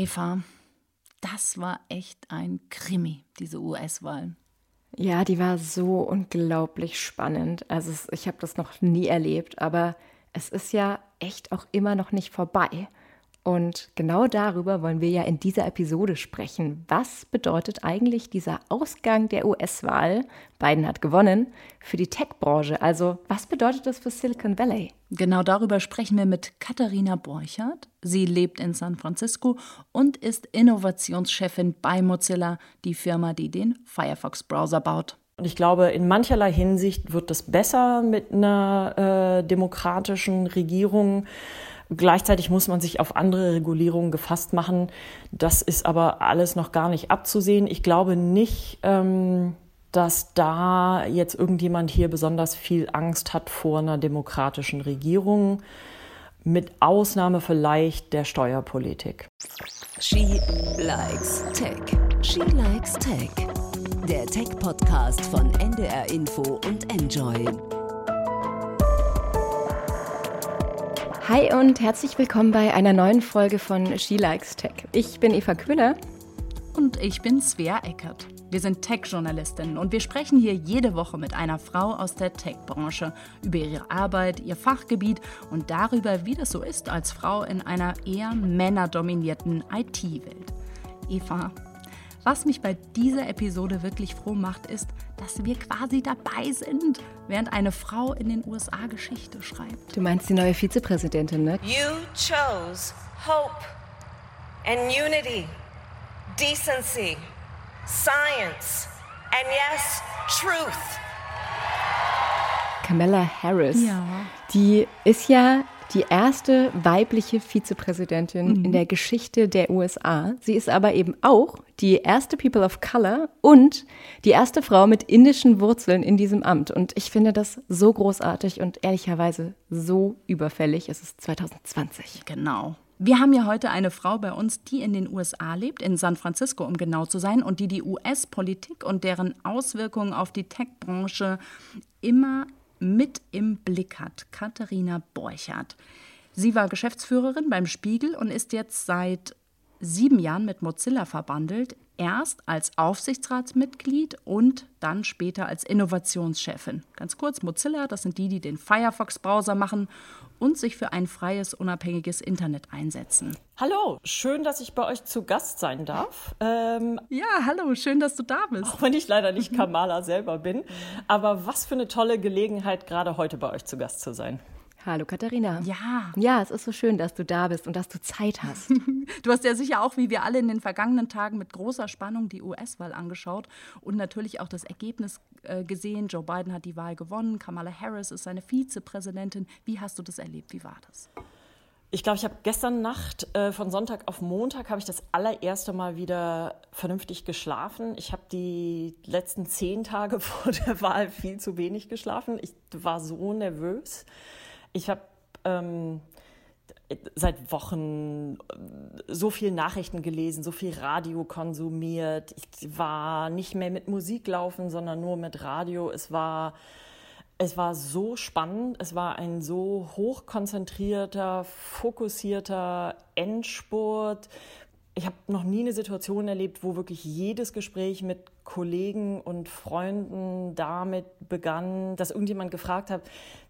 Eva, das war echt ein Krimi, diese US-Wahlen. Ja, die war so unglaublich spannend. Also ich habe das noch nie erlebt, aber es ist ja echt auch immer noch nicht vorbei. Und genau darüber wollen wir ja in dieser Episode sprechen. Was bedeutet eigentlich dieser Ausgang der US-Wahl, Biden hat gewonnen, für die Tech-Branche? Also was bedeutet das für Silicon Valley? Genau darüber sprechen wir mit Katharina Borchert. Sie lebt in San Francisco und ist Innovationschefin bei Mozilla, die Firma, die den Firefox-Browser baut. Und ich glaube, in mancherlei Hinsicht wird es besser mit einer äh, demokratischen Regierung Gleichzeitig muss man sich auf andere Regulierungen gefasst machen. Das ist aber alles noch gar nicht abzusehen. Ich glaube nicht, ähm, dass da jetzt irgendjemand hier besonders viel Angst hat vor einer demokratischen Regierung, mit Ausnahme vielleicht der Steuerpolitik. She likes Tech. She likes Tech. Der Tech-Podcast von NDR Info und Enjoy. Hi und herzlich willkommen bei einer neuen Folge von She Likes Tech. Ich bin Eva Köhler. Und ich bin Svea Eckert. Wir sind Tech-Journalistinnen und wir sprechen hier jede Woche mit einer Frau aus der Tech-Branche über ihre Arbeit, ihr Fachgebiet und darüber, wie das so ist als Frau in einer eher männerdominierten IT-Welt. Eva, was mich bei dieser Episode wirklich froh macht, ist, dass wir quasi dabei sind, während eine Frau in den USA Geschichte schreibt. Du meinst die neue Vizepräsidentin, ne? You chose hope and unity, decency, science and yes, truth. Kamala Harris. Ja. Die ist ja die erste weibliche Vizepräsidentin mhm. in der Geschichte der USA. Sie ist aber eben auch die erste People of Color und die erste Frau mit indischen Wurzeln in diesem Amt. Und ich finde das so großartig und ehrlicherweise so überfällig. Es ist 2020. Genau. Wir haben ja heute eine Frau bei uns, die in den USA lebt, in San Francisco, um genau zu sein, und die die US-Politik und deren Auswirkungen auf die Tech-Branche immer mit im Blick hat, Katharina Borchardt. Sie war Geschäftsführerin beim Spiegel und ist jetzt seit sieben Jahren mit Mozilla verbandelt, erst als Aufsichtsratsmitglied und dann später als Innovationschefin. Ganz kurz, Mozilla, das sind die, die den Firefox-Browser machen und sich für ein freies, unabhängiges Internet einsetzen. Hallo, schön, dass ich bei euch zu Gast sein darf. Ähm, ja, hallo, schön, dass du da bist. Auch wenn ich leider nicht Kamala selber bin. Aber was für eine tolle Gelegenheit, gerade heute bei euch zu Gast zu sein. Hallo Katharina. Ja. Ja, es ist so schön, dass du da bist und dass du Zeit hast. du hast ja sicher auch, wie wir alle in den vergangenen Tagen mit großer Spannung die US-Wahl angeschaut und natürlich auch das Ergebnis äh, gesehen. Joe Biden hat die Wahl gewonnen, Kamala Harris ist seine Vizepräsidentin. Wie hast du das erlebt? Wie war das? Ich glaube, ich habe gestern Nacht äh, von Sonntag auf Montag habe ich das allererste Mal wieder vernünftig geschlafen. Ich habe die letzten zehn Tage vor der Wahl viel zu wenig geschlafen. Ich war so nervös. Ich habe ähm, seit Wochen so viel Nachrichten gelesen, so viel Radio konsumiert. Ich war nicht mehr mit Musik laufen, sondern nur mit Radio. Es war, es war so spannend. Es war ein so hochkonzentrierter, fokussierter Endspurt ich habe noch nie eine Situation erlebt, wo wirklich jedes Gespräch mit Kollegen und Freunden damit begann, dass irgendjemand gefragt hat,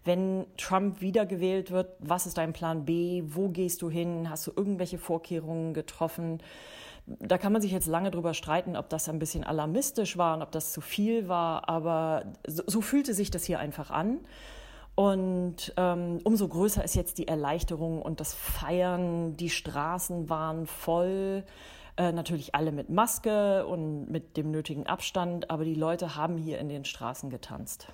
wenn Trump wiedergewählt wird, was ist dein Plan B? Wo gehst du hin? Hast du irgendwelche Vorkehrungen getroffen? Da kann man sich jetzt lange drüber streiten, ob das ein bisschen alarmistisch war und ob das zu viel war, aber so, so fühlte sich das hier einfach an. Und ähm, umso größer ist jetzt die Erleichterung und das Feiern. Die Straßen waren voll. Äh, natürlich alle mit Maske und mit dem nötigen Abstand, aber die Leute haben hier in den Straßen getanzt.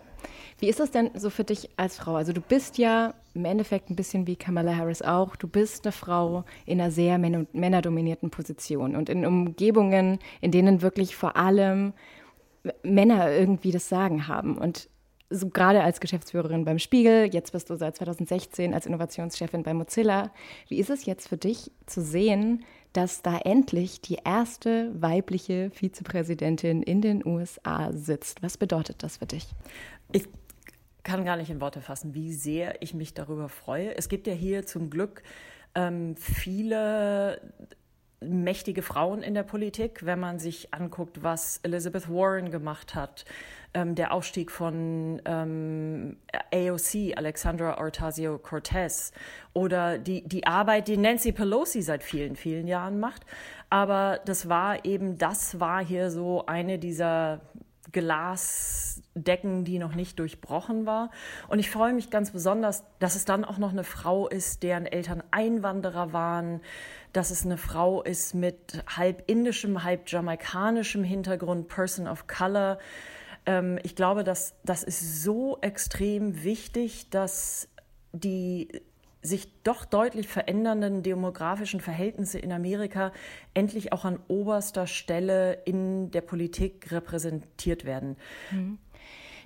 Wie ist das denn so für dich als Frau? Also du bist ja im Endeffekt ein bisschen wie Kamala Harris auch. Du bist eine Frau in einer sehr männerdominierten Position und in Umgebungen, in denen wirklich vor allem Männer irgendwie das Sagen haben. Und so gerade als Geschäftsführerin beim Spiegel, jetzt bist du seit 2016 als Innovationschefin bei Mozilla. Wie ist es jetzt für dich zu sehen, dass da endlich die erste weibliche Vizepräsidentin in den USA sitzt? Was bedeutet das für dich? Ich kann gar nicht in Worte fassen, wie sehr ich mich darüber freue. Es gibt ja hier zum Glück ähm, viele mächtige Frauen in der Politik, wenn man sich anguckt, was Elizabeth Warren gemacht hat, ähm, der Aufstieg von ähm, AOC, Alexandra Ocasio-Cortez, oder die, die Arbeit, die Nancy Pelosi seit vielen, vielen Jahren macht. Aber das war eben, das war hier so eine dieser Glasdecken, die noch nicht durchbrochen war. Und ich freue mich ganz besonders, dass es dann auch noch eine Frau ist, deren Eltern Einwanderer waren, dass es eine Frau ist mit halb indischem, halb jamaikanischem Hintergrund, Person of Color. Ähm, ich glaube, dass das ist so extrem wichtig, dass die sich doch deutlich verändernden demografischen Verhältnisse in Amerika endlich auch an oberster Stelle in der Politik repräsentiert werden. Mhm.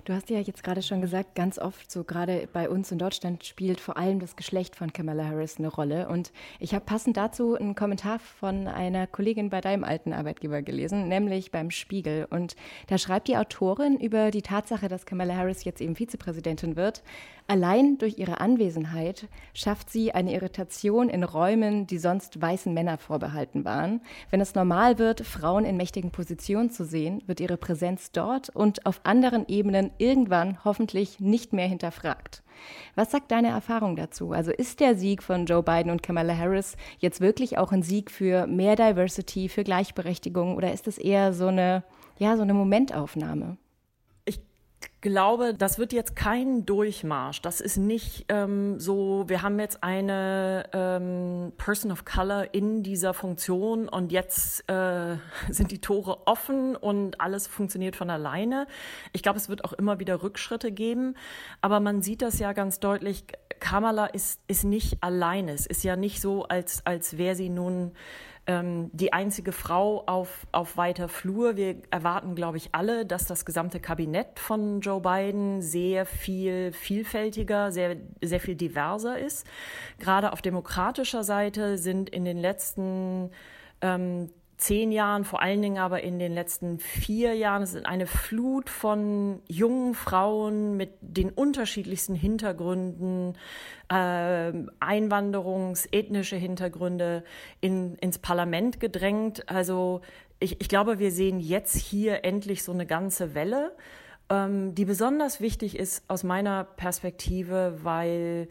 Du hast ja jetzt gerade schon gesagt, ganz oft, so gerade bei uns in Deutschland, spielt vor allem das Geschlecht von Kamala Harris eine Rolle. Und ich habe passend dazu einen Kommentar von einer Kollegin bei deinem alten Arbeitgeber gelesen, nämlich beim Spiegel. Und da schreibt die Autorin über die Tatsache, dass Kamala Harris jetzt eben Vizepräsidentin wird. Allein durch ihre Anwesenheit schafft sie eine Irritation in Räumen, die sonst weißen Männer vorbehalten waren. Wenn es normal wird, Frauen in mächtigen Positionen zu sehen, wird ihre Präsenz dort und auf anderen Ebenen irgendwann hoffentlich nicht mehr hinterfragt. Was sagt deine Erfahrung dazu? Also ist der Sieg von Joe Biden und Kamala Harris jetzt wirklich auch ein Sieg für mehr Diversity, für Gleichberechtigung oder ist es eher so eine, ja, so eine Momentaufnahme? Glaube, das wird jetzt kein Durchmarsch. Das ist nicht ähm, so, wir haben jetzt eine ähm, Person of Color in dieser Funktion und jetzt äh, sind die Tore offen und alles funktioniert von alleine. Ich glaube, es wird auch immer wieder Rückschritte geben, aber man sieht das ja ganz deutlich. Kamala ist, ist nicht alleine. Es ist ja nicht so, als, als wäre sie nun ähm, die einzige Frau auf, auf weiter Flur. Wir erwarten, glaube ich, alle, dass das gesamte Kabinett von Joe Biden sehr viel vielfältiger, sehr, sehr viel diverser ist. Gerade auf demokratischer Seite sind in den letzten ähm, zehn Jahren, vor allen Dingen aber in den letzten vier Jahren, es ist eine Flut von jungen Frauen mit den unterschiedlichsten Hintergründen, äh, Einwanderungs-, ethnische Hintergründe in, ins Parlament gedrängt. Also ich, ich glaube, wir sehen jetzt hier endlich so eine ganze Welle, ähm, die besonders wichtig ist aus meiner Perspektive, weil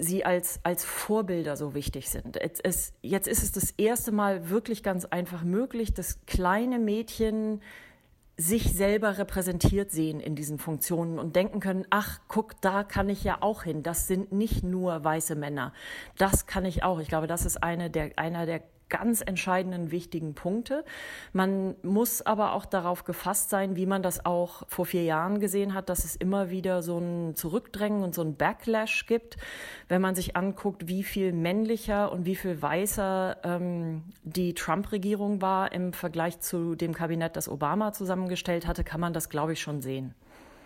sie als, als Vorbilder so wichtig sind. Es, es, jetzt ist es das erste Mal wirklich ganz einfach möglich, dass kleine Mädchen sich selber repräsentiert sehen in diesen Funktionen und denken können, ach, guck, da kann ich ja auch hin. Das sind nicht nur weiße Männer. Das kann ich auch. Ich glaube, das ist eine der, einer der ganz entscheidenden, wichtigen Punkte. Man muss aber auch darauf gefasst sein, wie man das auch vor vier Jahren gesehen hat, dass es immer wieder so ein Zurückdrängen und so ein Backlash gibt, wenn man sich anguckt, wie viel männlicher und wie viel weißer ähm, die Trump-Regierung war im Vergleich zu dem Kabinett, das Obama zusammengestellt hatte, kann man das, glaube ich, schon sehen.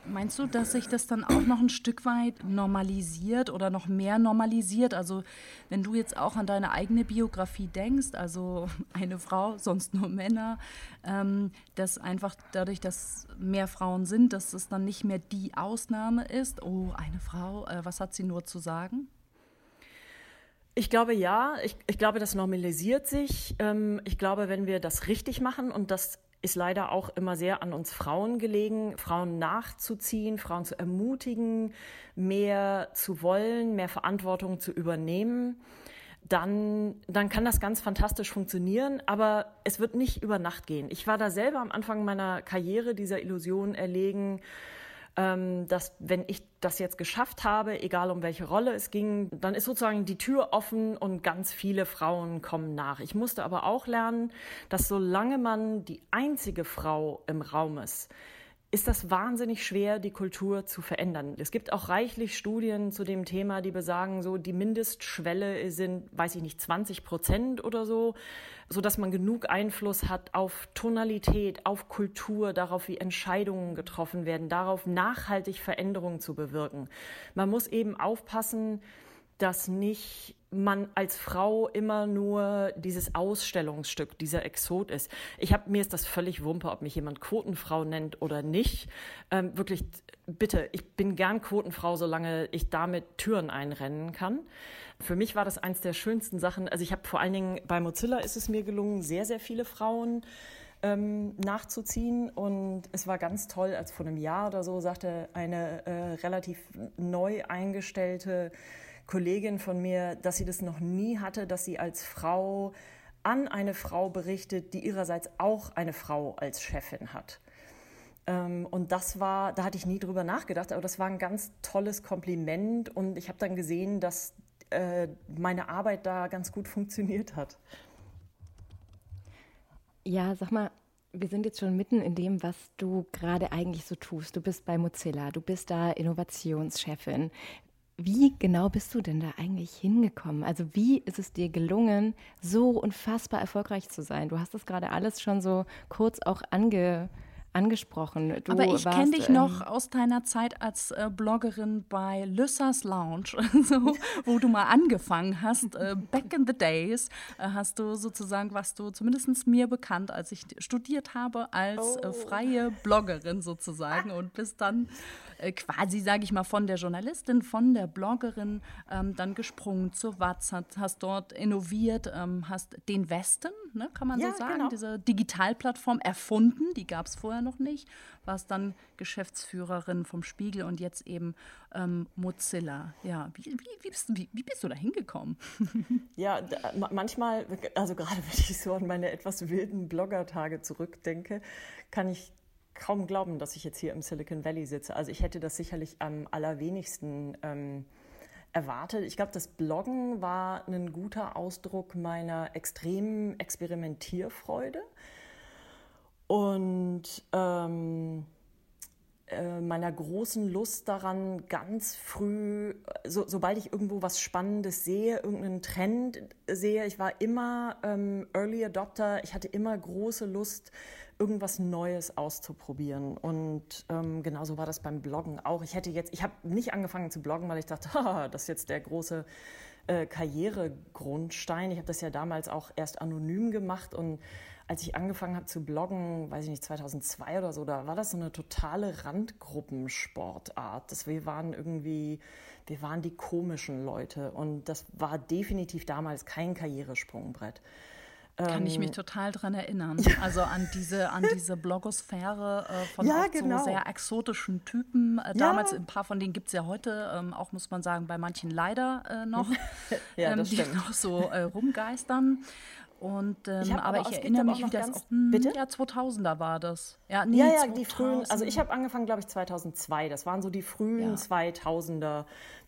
Meinst du, dass sich das dann auch noch ein Stück weit normalisiert oder noch mehr normalisiert? Also wenn du jetzt auch an deine eigene Biografie denkst, also eine Frau, sonst nur Männer, ähm, dass einfach dadurch, dass mehr Frauen sind, dass es dann nicht mehr die Ausnahme ist, oh, eine Frau, äh, was hat sie nur zu sagen? Ich glaube ja, ich, ich glaube, das normalisiert sich. Ähm, ich glaube, wenn wir das richtig machen und das ist leider auch immer sehr an uns Frauen gelegen, Frauen nachzuziehen, Frauen zu ermutigen, mehr zu wollen, mehr Verantwortung zu übernehmen. Dann, dann kann das ganz fantastisch funktionieren, aber es wird nicht über Nacht gehen. Ich war da selber am Anfang meiner Karriere dieser Illusion erlegen, ähm, dass wenn ich das jetzt geschafft habe, egal um welche Rolle es ging, dann ist sozusagen die Tür offen und ganz viele Frauen kommen nach. Ich musste aber auch lernen, dass solange man die einzige Frau im Raum ist, ist das wahnsinnig schwer, die Kultur zu verändern. Es gibt auch reichlich Studien zu dem Thema, die besagen, so die Mindestschwelle sind, weiß ich nicht, 20 Prozent oder so, so dass man genug Einfluss hat auf Tonalität, auf Kultur, darauf, wie Entscheidungen getroffen werden, darauf nachhaltig Veränderungen zu bewirken. Man muss eben aufpassen, dass nicht man als Frau immer nur dieses Ausstellungsstück, dieser Exot ist. Ich habe mir ist das völlig wumpe, ob mich jemand Quotenfrau nennt oder nicht. Ähm, wirklich, bitte, ich bin gern Quotenfrau, solange ich damit Türen einrennen kann. Für mich war das eins der schönsten Sachen. Also ich habe vor allen Dingen bei Mozilla ist es mir gelungen, sehr sehr viele Frauen ähm, nachzuziehen. Und es war ganz toll, als vor einem Jahr oder so sagte eine äh, relativ neu eingestellte Kollegin von mir, dass sie das noch nie hatte, dass sie als Frau an eine Frau berichtet, die ihrerseits auch eine Frau als Chefin hat. Ähm, und das war, da hatte ich nie drüber nachgedacht, aber das war ein ganz tolles Kompliment und ich habe dann gesehen, dass äh, meine Arbeit da ganz gut funktioniert hat. Ja, sag mal, wir sind jetzt schon mitten in dem, was du gerade eigentlich so tust. Du bist bei Mozilla, du bist da Innovationschefin. Wie genau bist du denn da eigentlich hingekommen? Also wie ist es dir gelungen, so unfassbar erfolgreich zu sein? Du hast das gerade alles schon so kurz auch ange, angesprochen. Du Aber ich kenne dich ähm, noch aus deiner Zeit als äh, Bloggerin bei Lyssas Lounge, so, wo du mal angefangen hast. Äh, back in the days äh, hast du sozusagen, was du zumindest mir bekannt, als ich studiert habe, als äh, oh. freie Bloggerin sozusagen und bist dann äh, quasi, sage ich mal, von der Journalistin, von der Bloggerin ähm, dann gesprungen zur Watz, hast, hast dort innoviert, ähm, hast den Westen, ne, kann man ja, so sagen, genau. diese Digitalplattform erfunden, die gab es vorher noch nicht, warst dann Geschäftsführerin vom Spiegel und jetzt eben ähm, Mozilla. Ja, wie, wie, wie, bist, wie, bist du da hingekommen? Ja, da, manchmal, also gerade wenn ich so an meine etwas wilden Bloggertage zurückdenke, kann ich kaum glauben, dass ich jetzt hier im Silicon Valley sitze. Also ich hätte das sicherlich am allerwenigsten ähm, erwartet. Ich glaube, das Bloggen war ein guter Ausdruck meiner extremen Experimentierfreude und ähm, äh, meiner großen Lust daran, ganz früh, so, sobald ich irgendwo was Spannendes sehe, irgendeinen Trend sehe, ich war immer ähm, Early Adopter, ich hatte immer große Lust, irgendwas Neues auszuprobieren. Und ähm, genauso war das beim Bloggen auch. Ich hätte jetzt, ich habe nicht angefangen zu bloggen, weil ich dachte, haha, das ist jetzt der große äh, Karrieregrundstein. Ich habe das ja damals auch erst anonym gemacht und als ich angefangen habe zu bloggen, weiß ich nicht, 2002 oder so, da war das so eine totale Randgruppensportart. Das, wir waren irgendwie, wir waren die komischen Leute und das war definitiv damals kein Karrieresprungbrett. Kann ich mich ähm, total dran erinnern. Also an diese, an diese Blogosphäre äh, von ja, genau. so sehr exotischen Typen. Äh, damals, ein paar von denen gibt es ja heute, ähm, auch muss man sagen, bei manchen leider äh, noch, ja, ähm, die noch so äh, rumgeistern. Und, ähm, ich aber, aber ich erinnere mich, wie das auch, hm, bitte? Ja, 2000er war das. Ja, nee, ja, ja die frühen, also ich habe angefangen, glaube ich, 2002. Das waren so die frühen ja. 2000er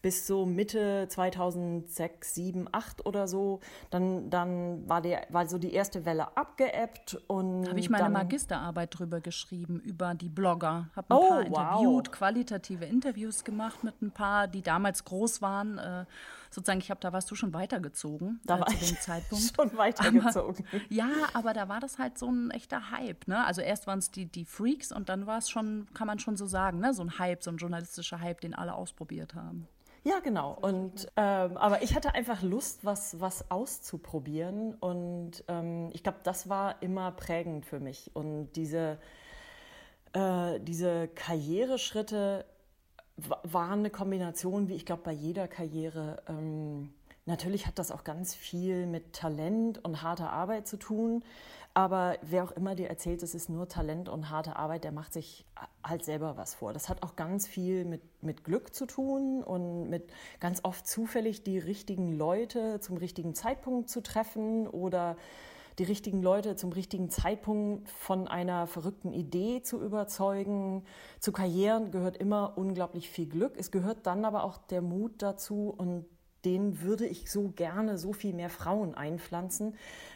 bis so Mitte 2006, 7, 8 oder so. Dann, dann war, der, war so die erste Welle abgeebbt. und Habe ich meine dann, Magisterarbeit drüber geschrieben, über die Blogger. Habe ein oh, paar interviewt, wow. qualitative Interviews gemacht mit ein paar, die damals groß waren. Äh, sozusagen, ich habe, da warst du schon weitergezogen da äh, war zu dem Zeitpunkt. Schon weitergezogen. Aber, ja, aber da war das halt so ein echter Hype. Ne? Also erst waren es die, die Freaks und dann war es schon, kann man schon so sagen, ne? so ein Hype, so ein journalistischer Hype, den alle ausprobiert haben. Ja, genau. Und ähm, aber ich hatte einfach Lust, was, was auszuprobieren. Und ähm, ich glaube, das war immer prägend für mich. Und diese, äh, diese Karriereschritte waren eine Kombination, wie ich glaube, bei jeder Karriere. Ähm, natürlich hat das auch ganz viel mit Talent und harter Arbeit zu tun. Aber wer auch immer dir erzählt, es ist nur Talent und harte Arbeit, der macht sich halt selber was vor. Das hat auch ganz viel mit, mit Glück zu tun und mit ganz oft zufällig die richtigen Leute zum richtigen Zeitpunkt zu treffen oder die richtigen Leute zum richtigen Zeitpunkt von einer verrückten Idee zu überzeugen. Zu Karrieren gehört immer unglaublich viel Glück. Es gehört dann aber auch der Mut dazu und den würde ich so gerne so viel mehr Frauen einpflanzen.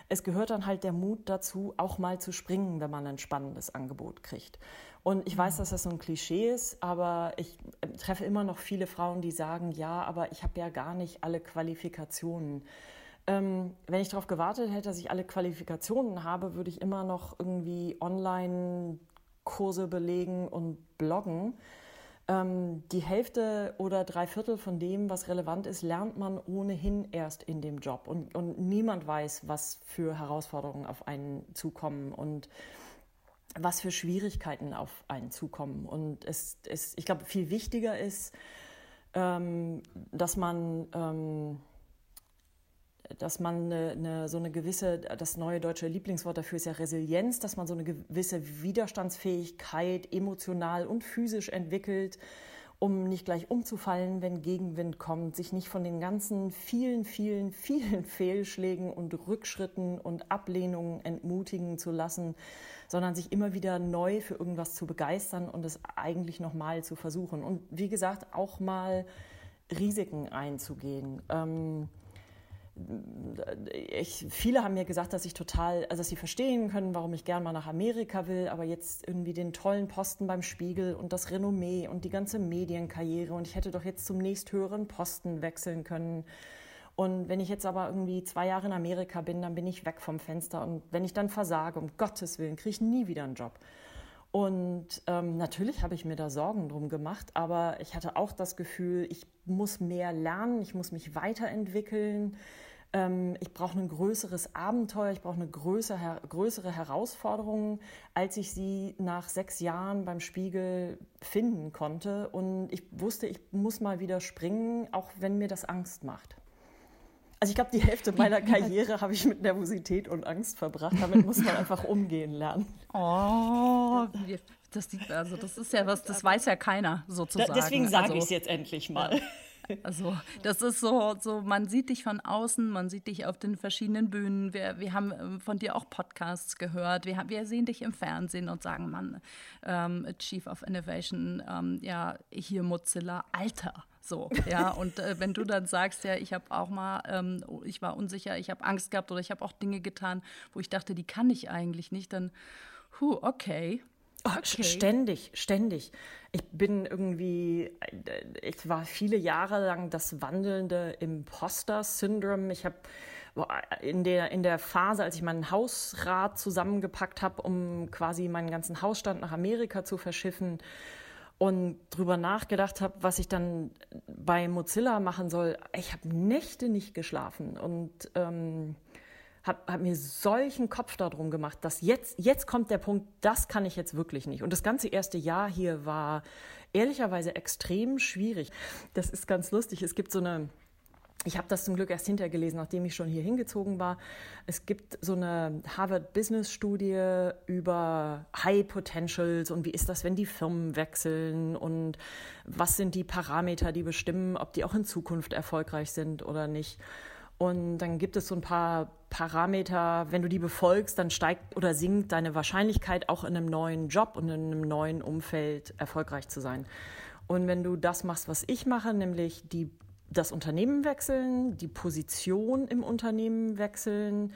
Es gehört dann halt der Mut dazu, auch mal zu springen, wenn man ein spannendes Angebot kriegt. Und ich weiß, dass das so ein Klischee ist, aber ich äh, treffe immer noch viele Frauen, die sagen, ja, aber ich habe ja gar nicht alle Qualifikationen. Ähm, wenn ich darauf gewartet hätte, dass ich alle Qualifikationen habe, würde ich immer noch irgendwie Online-Kurse belegen und bloggen. Ähm, die Hälfte oder drei Viertel von dem, was relevant ist, lernt man ohnehin erst in dem Job. Und, und niemand weiß, was für Herausforderungen auf einen zukommen und was für Schwierigkeiten auf einen zukommen. Und es, es, ich glaube, viel wichtiger ist, ähm, dass man ähm, dass man eine, eine, so eine gewisse, das neue deutsche Lieblingswort dafür ist ja Resilienz, dass man so eine gewisse Widerstandsfähigkeit emotional und physisch entwickelt, um nicht gleich umzufallen, wenn Gegenwind kommt, sich nicht von den ganzen vielen, vielen, vielen Fehlschlägen und Rückschritten und Ablehnungen entmutigen zu lassen, sondern sich immer wieder neu für irgendwas zu begeistern und es eigentlich nochmal zu versuchen. Und wie gesagt, auch mal Risiken einzugehen. Ähm, ich, viele haben mir gesagt, dass ich total, also dass sie verstehen können, warum ich gern mal nach Amerika will, aber jetzt irgendwie den tollen Posten beim Spiegel und das Renommee und die ganze Medienkarriere und ich hätte doch jetzt zum nächsthöheren Posten wechseln können. Und wenn ich jetzt aber irgendwie zwei Jahre in Amerika bin, dann bin ich weg vom Fenster und wenn ich dann versage, um Gottes Willen, kriege ich nie wieder einen Job. Und ähm, natürlich habe ich mir da Sorgen drum gemacht, aber ich hatte auch das Gefühl, ich muss mehr lernen, ich muss mich weiterentwickeln. Ähm, ich brauche ein größeres Abenteuer, ich brauche eine größere, größere Herausforderung, als ich sie nach sechs Jahren beim Spiegel finden konnte. Und ich wusste, ich muss mal wieder springen, auch wenn mir das Angst macht. Also ich glaube, die Hälfte meiner Karriere habe ich mit Nervosität und Angst verbracht. Damit muss man einfach umgehen lernen. Oh, das, also das ist ja was, das weiß ja keiner sozusagen. deswegen sage also, ich es jetzt endlich mal. Also das ist so, so, man sieht dich von außen, man sieht dich auf den verschiedenen Bühnen. Wir, wir haben ähm, von dir auch Podcasts gehört. Wir, wir sehen dich im Fernsehen und sagen, Mann, ähm, Chief of Innovation, ähm, ja, hier Mozilla, Alter. So, ja, und äh, wenn du dann sagst, ja, ich habe auch mal, ähm, ich war unsicher, ich habe Angst gehabt oder ich habe auch Dinge getan, wo ich dachte, die kann ich eigentlich nicht, dann, hu, okay. Oh, okay. Ständig, ständig. Ich bin irgendwie, ich war viele Jahre lang das wandelnde Imposter-Syndrom. Ich habe in der, in der Phase, als ich meinen Hausrat zusammengepackt habe, um quasi meinen ganzen Hausstand nach Amerika zu verschiffen, und drüber nachgedacht habe, was ich dann bei Mozilla machen soll. Ich habe Nächte nicht geschlafen und ähm, habe hab mir solchen Kopf darum gemacht, dass jetzt, jetzt kommt der Punkt, das kann ich jetzt wirklich nicht. Und das ganze erste Jahr hier war ehrlicherweise extrem schwierig. Das ist ganz lustig. Es gibt so eine ich habe das zum Glück erst hinterher gelesen, nachdem ich schon hier hingezogen war. Es gibt so eine Harvard Business Studie über High Potentials und wie ist das, wenn die Firmen wechseln und was sind die Parameter, die bestimmen, ob die auch in Zukunft erfolgreich sind oder nicht. Und dann gibt es so ein paar Parameter, wenn du die befolgst, dann steigt oder sinkt deine Wahrscheinlichkeit, auch in einem neuen Job und in einem neuen Umfeld erfolgreich zu sein. Und wenn du das machst, was ich mache, nämlich die das Unternehmen wechseln, die Position im Unternehmen wechseln,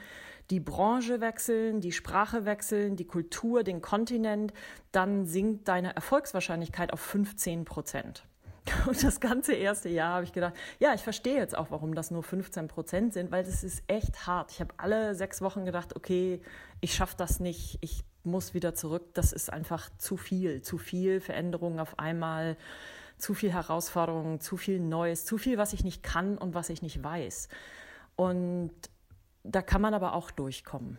die Branche wechseln, die Sprache wechseln, die Kultur, den Kontinent, dann sinkt deine Erfolgswahrscheinlichkeit auf 15 Prozent. Und das ganze erste Jahr habe ich gedacht, ja, ich verstehe jetzt auch, warum das nur 15 Prozent sind, weil das ist echt hart. Ich habe alle sechs Wochen gedacht, okay, ich schaffe das nicht, ich muss wieder zurück. Das ist einfach zu viel, zu viel Veränderungen auf einmal zu viel Herausforderungen, zu viel Neues, zu viel, was ich nicht kann und was ich nicht weiß. Und da kann man aber auch durchkommen.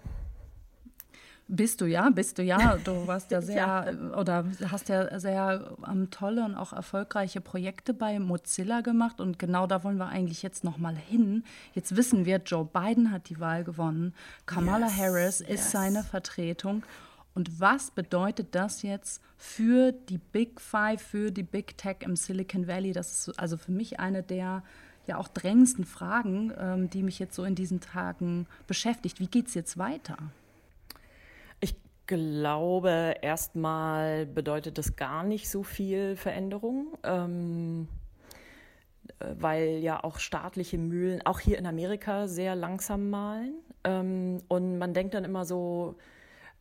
Bist du ja, bist du ja. Du warst ja sehr ja. oder hast ja sehr ähm, tolle und auch erfolgreiche Projekte bei Mozilla gemacht und genau da wollen wir eigentlich jetzt noch mal hin. Jetzt wissen wir, Joe Biden hat die Wahl gewonnen, Kamala yes, Harris ist yes. seine Vertretung und was bedeutet das jetzt für die Big Five, für die Big Tech im Silicon Valley? Das ist also für mich eine der ja auch drängendsten Fragen, ähm, die mich jetzt so in diesen Tagen beschäftigt. Wie geht es jetzt weiter? Glaube, erstmal bedeutet das gar nicht so viel Veränderung. Ähm äh, weil ja auch staatliche Mühlen, auch hier in Amerika, sehr langsam malen. Ähm, und man denkt dann immer so,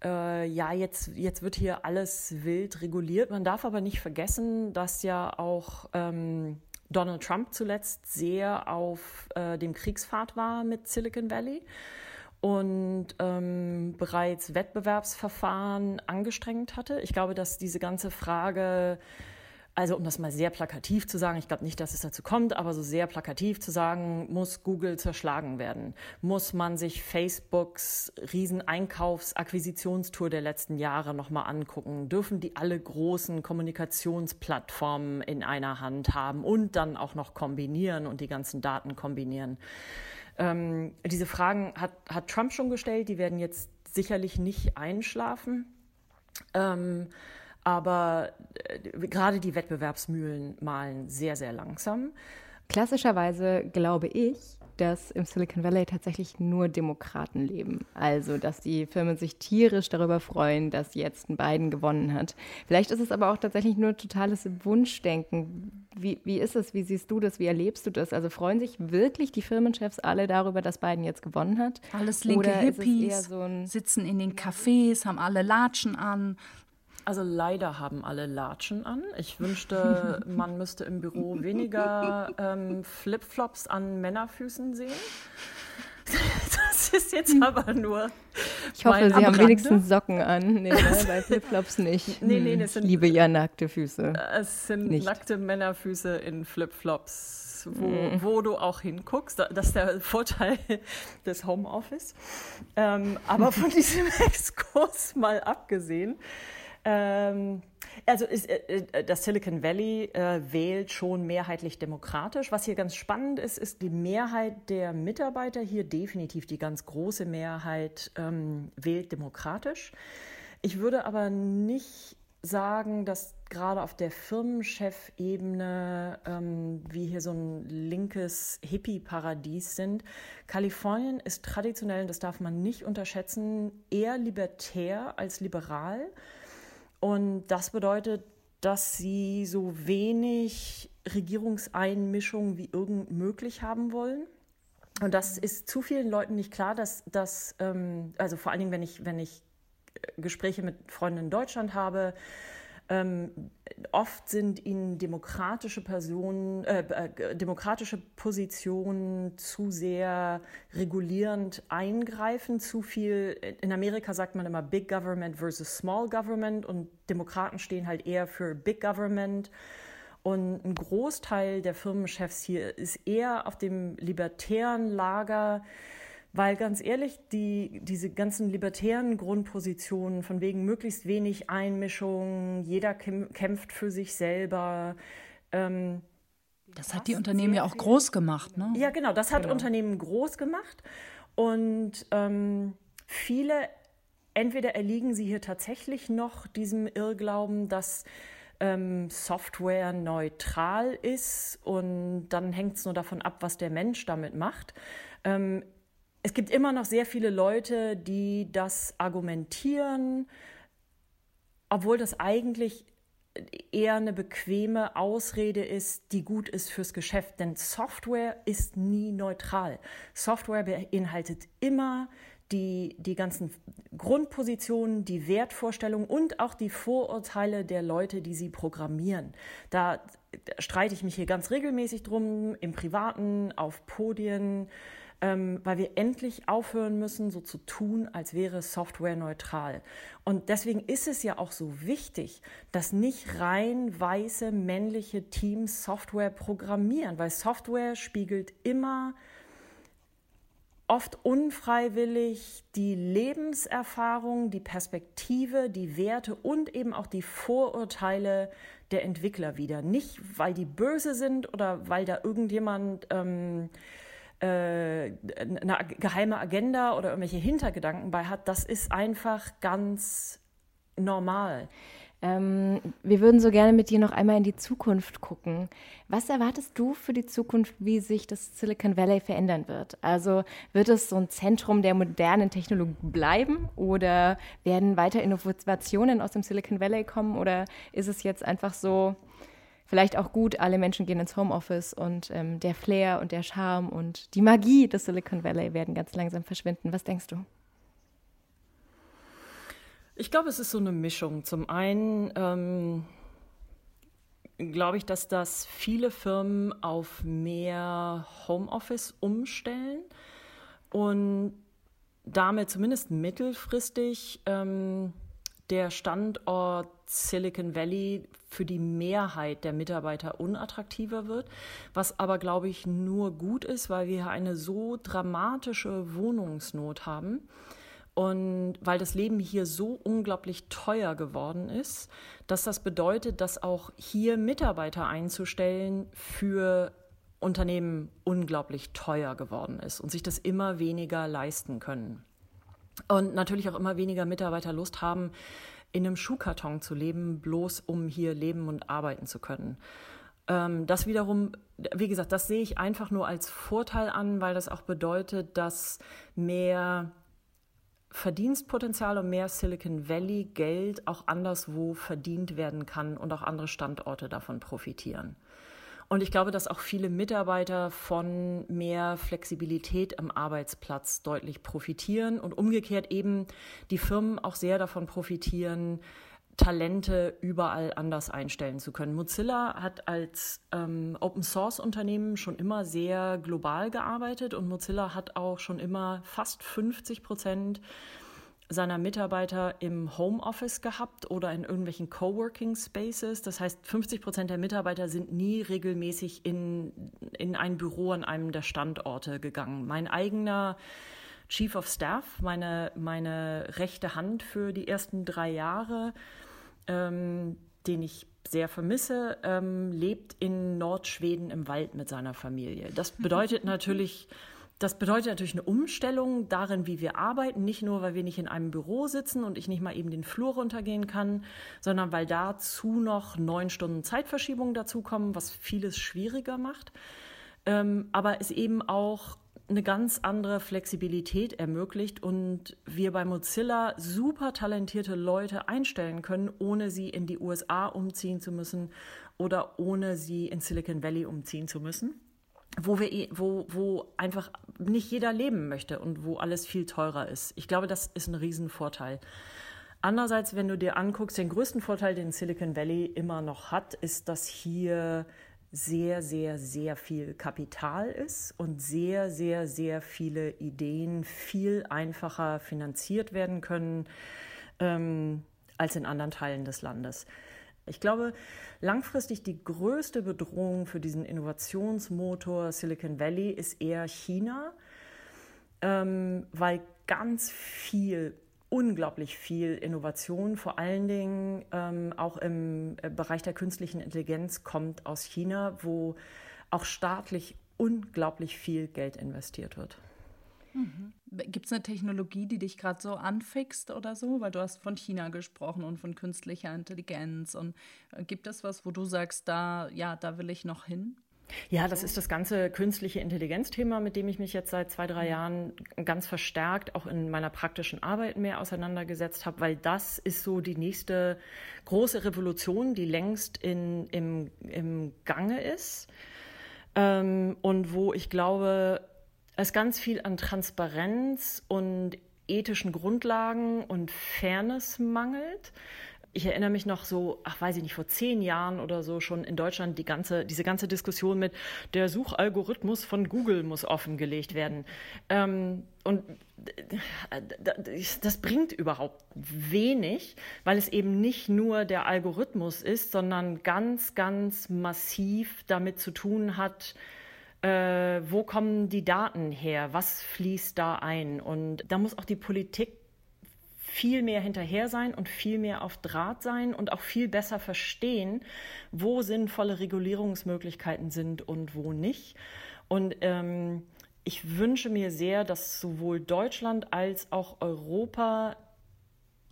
äh, ja, jetzt, jetzt wird hier alles wild reguliert. Man darf aber nicht vergessen, dass ja auch ähm, Donald Trump zuletzt sehr auf äh, dem Kriegspfad war mit Silicon Valley und ähm, bereits Wettbewerbsverfahren angestrengt hatte. Ich glaube, dass diese ganze Frage also um das mal sehr plakativ zu sagen, ich glaube nicht, dass es dazu kommt, aber so sehr plakativ zu sagen, muss Google zerschlagen werden? Muss man sich Facebooks Rieseneinkaufs-Akquisitionstour der letzten Jahre nochmal angucken? Dürfen die alle großen Kommunikationsplattformen in einer Hand haben und dann auch noch kombinieren und die ganzen Daten kombinieren? Ähm, diese Fragen hat, hat Trump schon gestellt, die werden jetzt sicherlich nicht einschlafen. Ähm, aber äh, gerade die Wettbewerbsmühlen malen sehr, sehr langsam. Klassischerweise glaube ich, dass im Silicon Valley tatsächlich nur Demokraten leben. Also, dass die Firmen sich tierisch darüber freuen, dass jetzt ein Biden gewonnen hat. Vielleicht ist es aber auch tatsächlich nur totales Wunschdenken. Wie, wie ist es? Wie siehst du das? Wie erlebst du das? Also freuen sich wirklich die Firmenchefs alle darüber, dass Biden jetzt gewonnen hat? Alles linke Oder Hippies so sitzen in den Cafés, haben alle Latschen an, also leider haben alle Latschen an. Ich wünschte, man müsste im Büro weniger ähm, Flipflops an Männerfüßen sehen. Das ist jetzt aber nur. Ich hoffe, Sie haben wenigstens Socken an. Nee, ne, bei Flipflops nicht. Nee, nee, das hm, sind, ich liebe ja nackte Füße. Es sind nicht. nackte Männerfüße in Flipflops, wo, mm. wo du auch hinguckst. Das ist der Vorteil des Homeoffice. Ähm, aber von diesem Exkurs mal abgesehen, ähm, also ist, äh, äh, das Silicon Valley äh, wählt schon mehrheitlich demokratisch. Was hier ganz spannend ist, ist die Mehrheit der Mitarbeiter hier, definitiv die ganz große Mehrheit, ähm, wählt demokratisch. Ich würde aber nicht sagen, dass gerade auf der Firmenchefebene ähm, wir hier so ein linkes Hippie-Paradies sind. Kalifornien ist traditionell, das darf man nicht unterschätzen, eher libertär als liberal. Und das bedeutet, dass sie so wenig Regierungseinmischung wie irgend möglich haben wollen. Und das ist zu vielen Leuten nicht klar, dass das, ähm, also vor allen Dingen, wenn ich, wenn ich Gespräche mit Freunden in Deutschland habe, ähm, oft sind ihnen demokratische Personen, äh, äh, demokratische Positionen zu sehr regulierend eingreifen, zu viel. In Amerika sagt man immer Big Government versus Small Government und Demokraten stehen halt eher für Big Government. Und ein Großteil der Firmenchefs hier ist eher auf dem libertären Lager weil ganz ehrlich, die, diese ganzen libertären Grundpositionen von wegen möglichst wenig Einmischung, jeder kämpft für sich selber. Ähm, das hat die Unternehmen ja auch groß gemacht, ne? Ja, genau, das hat genau. Unternehmen groß gemacht. Und ähm, viele, entweder erliegen sie hier tatsächlich noch diesem Irrglauben, dass ähm, Software neutral ist und dann hängt es nur davon ab, was der Mensch damit macht. Ähm, es gibt immer noch sehr viele Leute, die das argumentieren, obwohl das eigentlich eher eine bequeme Ausrede ist, die gut ist fürs Geschäft. Denn Software ist nie neutral. Software beinhaltet immer die, die ganzen Grundpositionen, die Wertvorstellungen und auch die Vorurteile der Leute, die sie programmieren. Da streite ich mich hier ganz regelmäßig drum, im Privaten, auf Podien ähm, weil wir endlich aufhören müssen, so zu tun, als wäre Software neutral. Und deswegen ist es ja auch so wichtig, dass nicht rein weiße männliche Teams Software programmieren, weil Software spiegelt immer oft unfreiwillig die Lebenserfahrung, die Perspektive, die Werte und eben auch die Vorurteile der Entwickler wieder. Nicht, weil die böse sind oder weil da irgendjemand ähm, äh, eine geheime Agenda oder irgendwelche Hintergedanken bei hat, das ist einfach ganz normal. Ähm, wir würden so gerne mit dir noch einmal in die Zukunft gucken. Was erwartest du für die Zukunft, wie sich das Silicon Valley verändern wird? Also wird es so ein Zentrum der modernen Technologie bleiben oder werden weiter Innovationen aus dem Silicon Valley kommen oder ist es jetzt einfach so, vielleicht auch gut, alle Menschen gehen ins Homeoffice und ähm, der Flair und der Charme und die Magie des Silicon Valley werden ganz langsam verschwinden. Was denkst du? Ich glaube, es ist so eine Mischung. Zum einen ähm, glaube ich, dass das viele Firmen auf mehr Homeoffice umstellen und damit zumindest mittelfristig ähm, der Standort Silicon Valley für die Mehrheit der Mitarbeiter unattraktiver wird, was aber, glaube ich, nur gut ist, weil wir eine so dramatische Wohnungsnot haben. Und weil das Leben hier so unglaublich teuer geworden ist, dass das bedeutet, dass auch hier Mitarbeiter einzustellen für Unternehmen unglaublich teuer geworden ist und sich das immer weniger leisten können. Und natürlich auch immer weniger Mitarbeiter Lust haben, in einem Schuhkarton zu leben, bloß um hier leben und arbeiten zu können. Ähm, das wiederum, wie gesagt, das sehe ich einfach nur als Vorteil an, weil das auch bedeutet, dass mehr Verdienstpotenzial und mehr Silicon Valley Geld auch anderswo verdient werden kann und auch andere Standorte davon profitieren. Und ich glaube, dass auch viele Mitarbeiter von mehr Flexibilität am Arbeitsplatz deutlich profitieren und umgekehrt eben die Firmen auch sehr davon profitieren, Talente überall anders einstellen zu können. Mozilla hat als ähm, Open Source Unternehmen schon immer sehr global gearbeitet und Mozilla hat auch schon immer fast 50 Prozent seiner Mitarbeiter im Homeoffice gehabt oder in irgendwelchen Coworking Spaces. Das heißt, 50 Prozent der Mitarbeiter sind nie regelmäßig in, in ein Büro an einem der Standorte gegangen. Mein eigener Chief of Staff, meine, meine rechte Hand für die ersten drei Jahre, ähm, den ich sehr vermisse, ähm, lebt in Nordschweden im Wald mit seiner Familie. Das bedeutet natürlich, das bedeutet natürlich eine Umstellung darin, wie wir arbeiten, nicht nur, weil wir nicht in einem Büro sitzen und ich nicht mal eben den Flur runtergehen kann, sondern weil dazu noch neun Stunden Zeitverschiebung dazukommen, was vieles schwieriger macht. Ähm, aber es eben auch eine ganz andere Flexibilität ermöglicht und wir bei Mozilla super talentierte Leute einstellen können, ohne sie in die USA umziehen zu müssen oder ohne sie in Silicon Valley umziehen zu müssen wo wir eh, wo wo einfach nicht jeder leben möchte und wo alles viel teurer ist. Ich glaube, das ist ein Riesenvorteil. Andererseits, wenn du dir anguckst, den größten Vorteil, den Silicon Valley immer noch hat, ist, dass hier sehr, sehr, sehr viel Kapital ist und sehr, sehr, sehr viele Ideen viel einfacher finanziert werden können ähm, als in anderen Teilen des Landes. Ich glaube, langfristig die größte Bedrohung für diesen Innovationsmotor Silicon Valley ist eher China, ähm, weil ganz viel, unglaublich viel Innovation, vor allen Dingen ähm, auch im äh, Bereich der künstlichen Intelligenz, kommt aus China, wo auch staatlich unglaublich viel Geld investiert wird. Mhm. Gibt es eine Technologie, die dich gerade so anfixt oder so? Weil du hast von China gesprochen und von künstlicher Intelligenz. Und äh, gibt es was, wo du sagst, da, ja, da will ich noch hin? Ja, das ist das ganze künstliche Intelligenzthema, mit dem ich mich jetzt seit zwei, drei Jahren ganz verstärkt auch in meiner praktischen Arbeit mehr auseinandergesetzt habe, weil das ist so die nächste große Revolution, die längst in, im, im Gange ist ähm, und wo ich glaube, es ganz viel an Transparenz und ethischen Grundlagen und Fairness mangelt. Ich erinnere mich noch so, ach weiß ich nicht, vor zehn Jahren oder so schon in Deutschland die ganze, diese ganze Diskussion mit der Suchalgorithmus von Google muss offengelegt werden. Ähm, und das bringt überhaupt wenig, weil es eben nicht nur der Algorithmus ist, sondern ganz, ganz massiv damit zu tun hat, äh, wo kommen die Daten her, was fließt da ein. Und da muss auch die Politik viel mehr hinterher sein und viel mehr auf Draht sein und auch viel besser verstehen, wo sinnvolle Regulierungsmöglichkeiten sind und wo nicht. Und ähm, ich wünsche mir sehr, dass sowohl Deutschland als auch Europa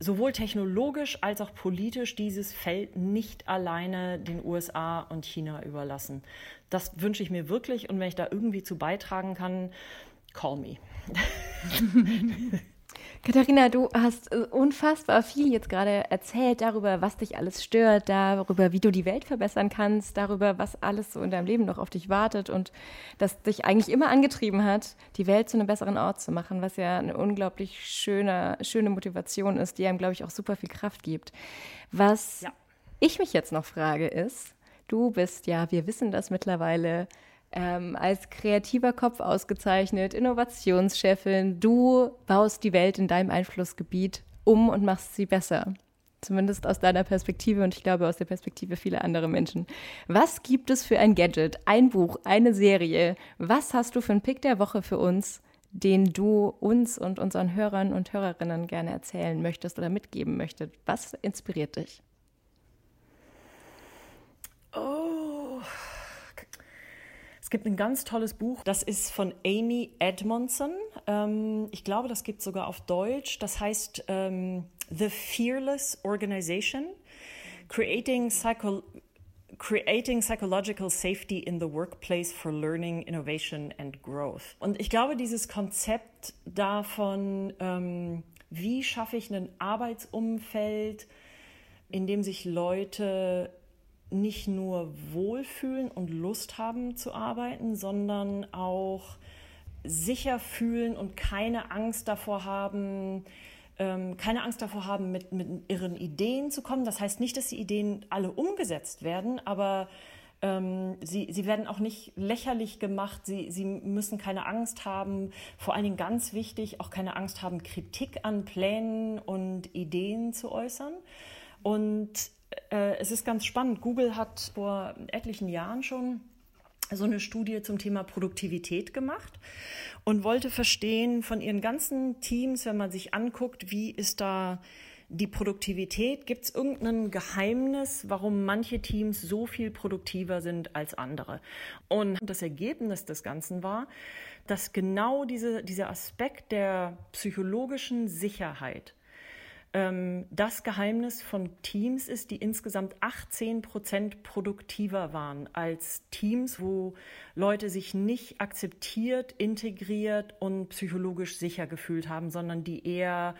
sowohl technologisch als auch politisch dieses Feld nicht alleine den USA und China überlassen. Das wünsche ich mir wirklich und wenn ich da irgendwie zu beitragen kann, call me. Katharina, du hast äh, unfassbar viel jetzt gerade erzählt darüber, was dich alles stört, darüber, wie du die Welt verbessern kannst, darüber, was alles so in deinem Leben noch auf dich wartet und das dich eigentlich immer angetrieben hat, die Welt zu einem besseren Ort zu machen, was ja eine unglaublich schöne, schöne Motivation ist, die einem, glaube ich, auch super viel Kraft gibt. Was ja. ich mich jetzt noch frage ist, du bist ja, wir wissen das mittlerweile, ähm, als kreativer Kopf ausgezeichnet, Innovationschefin. Du baust die Welt in deinem Einflussgebiet um und machst sie besser. Zumindest aus deiner Perspektive und ich glaube aus der Perspektive vieler anderer Menschen. Was gibt es für ein Gadget, ein Buch, eine Serie? Was hast du für einen Pick der Woche für uns, den du uns und unseren Hörern und Hörerinnen gerne erzählen möchtest oder mitgeben möchtest? Was inspiriert dich? Oh. Es gibt ein ganz tolles Buch, das ist von Amy Edmondson. Ähm, ich glaube, das gibt es sogar auf Deutsch. Das heißt ähm, The Fearless Organization, Creating, Psycho Creating Psychological Safety in the Workplace for Learning, Innovation and Growth. Und ich glaube, dieses Konzept davon, ähm, wie schaffe ich ein Arbeitsumfeld, in dem sich Leute nicht nur wohlfühlen und Lust haben zu arbeiten, sondern auch sicher fühlen und keine Angst davor haben, ähm, keine Angst davor haben, mit, mit ihren Ideen zu kommen. Das heißt nicht, dass die Ideen alle umgesetzt werden, aber ähm, sie, sie werden auch nicht lächerlich gemacht. Sie, sie müssen keine Angst haben, vor allen Dingen ganz wichtig, auch keine Angst haben, Kritik an Plänen und Ideen zu äußern. Und äh, es ist ganz spannend. Google hat vor etlichen Jahren schon so eine Studie zum Thema Produktivität gemacht und wollte verstehen von ihren ganzen Teams, wenn man sich anguckt, wie ist da die Produktivität, gibt es irgendein Geheimnis, warum manche Teams so viel produktiver sind als andere? Und das Ergebnis des Ganzen war, dass genau diese, dieser Aspekt der psychologischen Sicherheit das Geheimnis von Teams ist, die insgesamt 18 Prozent produktiver waren als Teams, wo Leute sich nicht akzeptiert, integriert und psychologisch sicher gefühlt haben, sondern die eher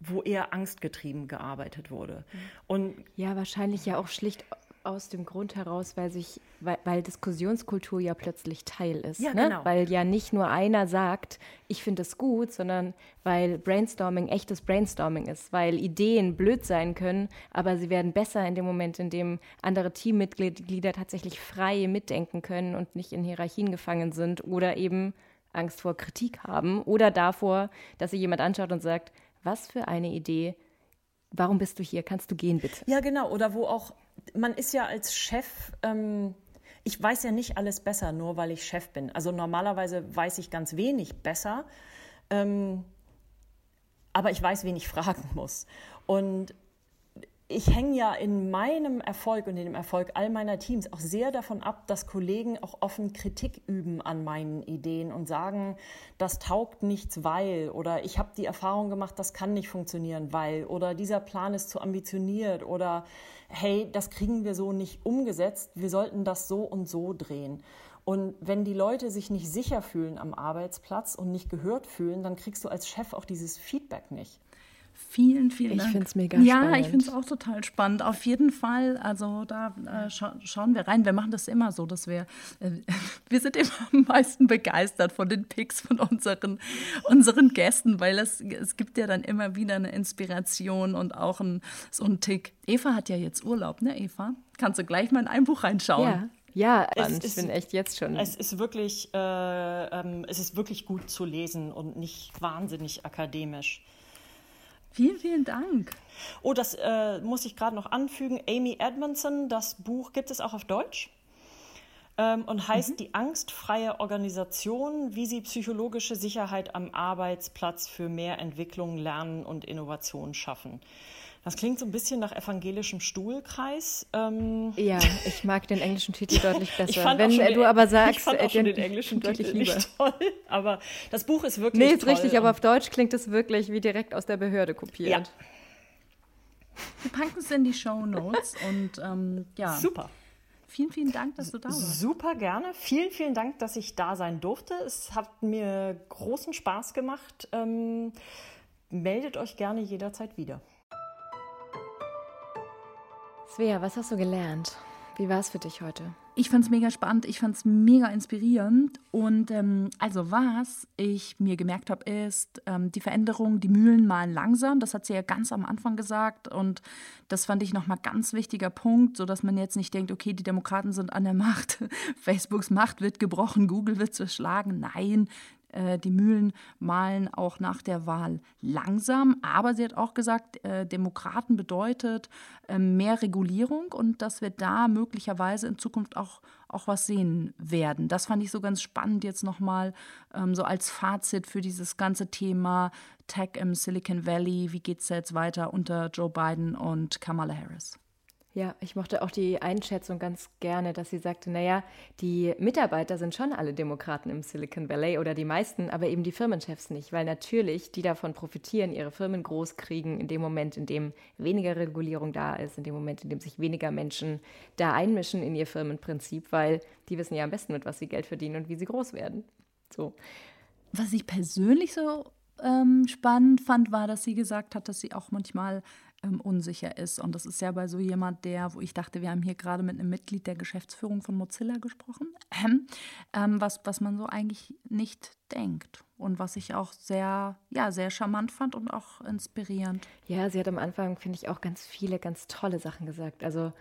wo eher angstgetrieben gearbeitet wurde. Mhm. Und ja, wahrscheinlich ja auch schlicht aus dem Grund heraus, weil sich, weil, weil Diskussionskultur ja plötzlich Teil ist. Ja, ne? genau. Weil ja nicht nur einer sagt, ich finde es gut, sondern weil Brainstorming echtes Brainstorming ist, weil Ideen blöd sein können, aber sie werden besser in dem Moment, in dem andere Teammitglieder tatsächlich frei mitdenken können und nicht in Hierarchien gefangen sind oder eben Angst vor Kritik haben oder davor, dass sie jemand anschaut und sagt, was für eine Idee, warum bist du hier? Kannst du gehen, bitte? Ja, genau. Oder wo auch man ist ja als Chef, ähm, ich weiß ja nicht alles besser, nur weil ich Chef bin. Also normalerweise weiß ich ganz wenig besser, ähm, aber ich weiß, wen ich fragen muss. Und ich hänge ja in meinem Erfolg und in dem Erfolg all meiner Teams auch sehr davon ab, dass Kollegen auch offen Kritik üben an meinen Ideen und sagen, das taugt nichts, weil oder ich habe die Erfahrung gemacht, das kann nicht funktionieren, weil oder dieser Plan ist zu ambitioniert oder hey, das kriegen wir so nicht umgesetzt, wir sollten das so und so drehen. Und wenn die Leute sich nicht sicher fühlen am Arbeitsplatz und nicht gehört fühlen, dann kriegst du als Chef auch dieses Feedback nicht. Vielen, vielen Dank. Ich finde es mega ja, spannend. Ja, ich finde es auch total spannend. Auf jeden Fall, also da äh, scha schauen wir rein. Wir machen das immer so, dass wir, äh, wir sind immer am meisten begeistert von den Picks von unseren, unseren Gästen, weil es, es gibt ja dann immer wieder eine Inspiration und auch ein, so einen Tick. Eva hat ja jetzt Urlaub, ne Eva? Kannst du gleich mal in ein Buch reinschauen? Ja. Ja, es ich bin echt jetzt schon. Es ist wirklich, äh, ähm, es ist wirklich gut zu lesen und nicht wahnsinnig akademisch. Vielen, vielen Dank. Oh, das äh, muss ich gerade noch anfügen. Amy Edmondson, das Buch gibt es auch auf Deutsch ähm, und heißt mhm. Die angstfreie Organisation, wie sie psychologische Sicherheit am Arbeitsplatz für mehr Entwicklung, Lernen und Innovation schaffen. Das klingt so ein bisschen nach evangelischem Stuhlkreis. Ähm ja, ich mag den englischen Titel deutlich besser. Wenn den, du aber sagst, ich fand auch den, den englischen deutlich Titel lieber. nicht toll. Aber das Buch ist wirklich nee, ist toll. richtig, aber auf Deutsch klingt es wirklich wie direkt aus der Behörde kopiert. Ja. Wir packen es in die Show Notes und ähm, ja. Super. Vielen, vielen Dank, dass du da warst. Super gerne. Vielen, vielen Dank, dass ich da sein durfte. Es hat mir großen Spaß gemacht. Ähm, meldet euch gerne jederzeit wieder. Svea, was hast du gelernt? Wie war es für dich heute? Ich fand es mega spannend, ich fand es mega inspirierend. Und ähm, also was ich mir gemerkt habe, ist, ähm, die Veränderung, die Mühlen malen langsam. Das hat sie ja ganz am Anfang gesagt. Und das fand ich nochmal ganz wichtiger Punkt, sodass man jetzt nicht denkt, okay, die Demokraten sind an der Macht, Facebooks Macht wird gebrochen, Google wird zerschlagen. Nein, die Mühlen malen auch nach der Wahl langsam. Aber sie hat auch gesagt, äh, Demokraten bedeutet äh, mehr Regulierung und dass wir da möglicherweise in Zukunft auch, auch was sehen werden. Das fand ich so ganz spannend jetzt nochmal ähm, so als Fazit für dieses ganze Thema Tech im Silicon Valley. Wie geht es jetzt weiter unter Joe Biden und Kamala Harris? Ja, ich mochte auch die Einschätzung ganz gerne, dass sie sagte, naja, die Mitarbeiter sind schon alle Demokraten im Silicon Valley oder die meisten, aber eben die Firmenchefs nicht, weil natürlich die davon profitieren, ihre Firmen groß kriegen in dem Moment, in dem weniger Regulierung da ist, in dem Moment, in dem sich weniger Menschen da einmischen in ihr Firmenprinzip, weil die wissen ja am besten, mit was sie Geld verdienen und wie sie groß werden. So. Was ich persönlich so ähm, spannend fand, war, dass sie gesagt hat, dass sie auch manchmal ähm, unsicher ist. Und das ist ja bei so jemand, der, wo ich dachte, wir haben hier gerade mit einem Mitglied der Geschäftsführung von Mozilla gesprochen, ähm, ähm, was, was man so eigentlich nicht denkt. Und was ich auch sehr, ja, sehr charmant fand und auch inspirierend. Ja, sie hat am Anfang, finde ich, auch ganz viele, ganz tolle Sachen gesagt. Also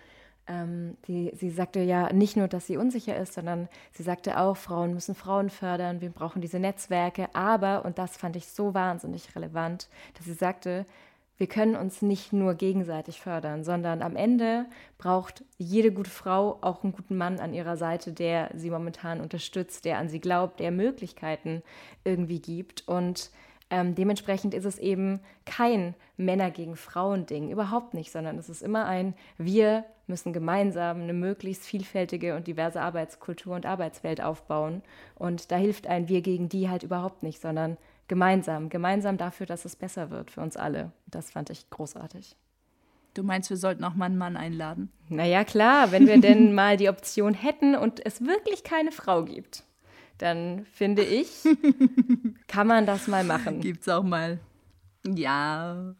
ähm, die, sie sagte ja nicht nur, dass sie unsicher ist, sondern sie sagte auch, Frauen müssen Frauen fördern, wir brauchen diese Netzwerke. Aber, und das fand ich so wahnsinnig relevant, dass sie sagte, wir können uns nicht nur gegenseitig fördern, sondern am Ende braucht jede gute Frau auch einen guten Mann an ihrer Seite, der sie momentan unterstützt, der an sie glaubt, der Möglichkeiten irgendwie gibt. Und ähm, dementsprechend ist es eben kein Männer gegen Frauen Ding, überhaupt nicht, sondern es ist immer ein Wir müssen gemeinsam eine möglichst vielfältige und diverse Arbeitskultur und Arbeitswelt aufbauen. Und da hilft ein Wir gegen die halt überhaupt nicht, sondern gemeinsam, gemeinsam dafür, dass es besser wird für uns alle. Das fand ich großartig. Du meinst, wir sollten auch mal einen Mann einladen? Naja, klar, wenn wir denn mal die Option hätten und es wirklich keine Frau gibt, dann finde ich, kann man das mal machen. Gibt's auch mal. Ja.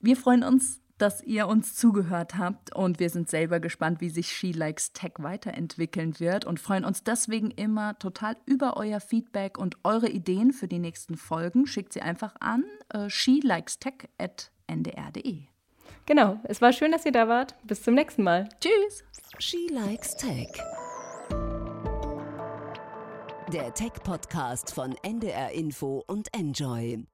Wir freuen uns dass ihr uns zugehört habt und wir sind selber gespannt, wie sich She Likes Tech weiterentwickeln wird und freuen uns deswegen immer total über euer Feedback und eure Ideen für die nächsten Folgen. Schickt sie einfach an äh, shelikestech.ndr.de. Genau, es war schön, dass ihr da wart. Bis zum nächsten Mal. Tschüss. She Likes Tech. Der Tech-Podcast von NDR Info und Enjoy.